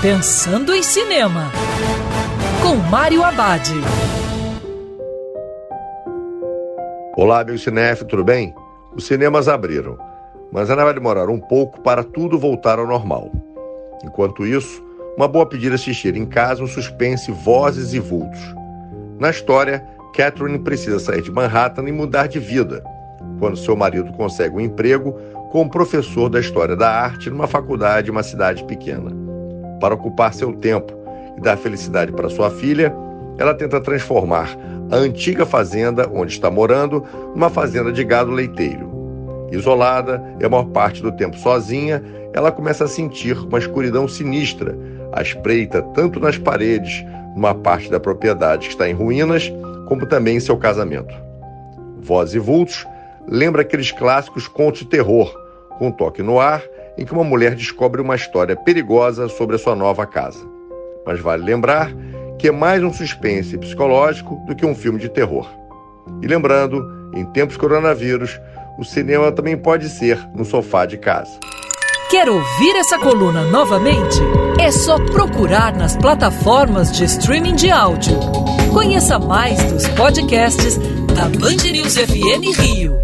Pensando em Cinema, com Mário Abad. Olá, meu cinef, tudo bem? Os cinemas abriram, mas ainda vai demorar um pouco para tudo voltar ao normal. Enquanto isso, uma boa pedida assistir em casa um suspense Vozes e Vultos. Na história, Catherine precisa sair de Manhattan e mudar de vida, quando seu marido consegue um emprego como professor da história da arte numa faculdade em uma cidade pequena. Para ocupar seu tempo e dar felicidade para sua filha, ela tenta transformar a antiga fazenda onde está morando numa fazenda de gado leiteiro. Isolada e a maior parte do tempo sozinha, ela começa a sentir uma escuridão sinistra, à espreita tanto nas paredes, numa parte da propriedade que está em ruínas, como também em seu casamento. Voz e Vultos lembra aqueles clássicos contos de terror, com toque no ar em que uma mulher descobre uma história perigosa sobre a sua nova casa. Mas vale lembrar que é mais um suspense psicológico do que um filme de terror. E lembrando, em tempos coronavírus, o cinema também pode ser no sofá de casa. Quer ouvir essa coluna novamente? É só procurar nas plataformas de streaming de áudio. Conheça mais dos podcasts da Band News FM Rio.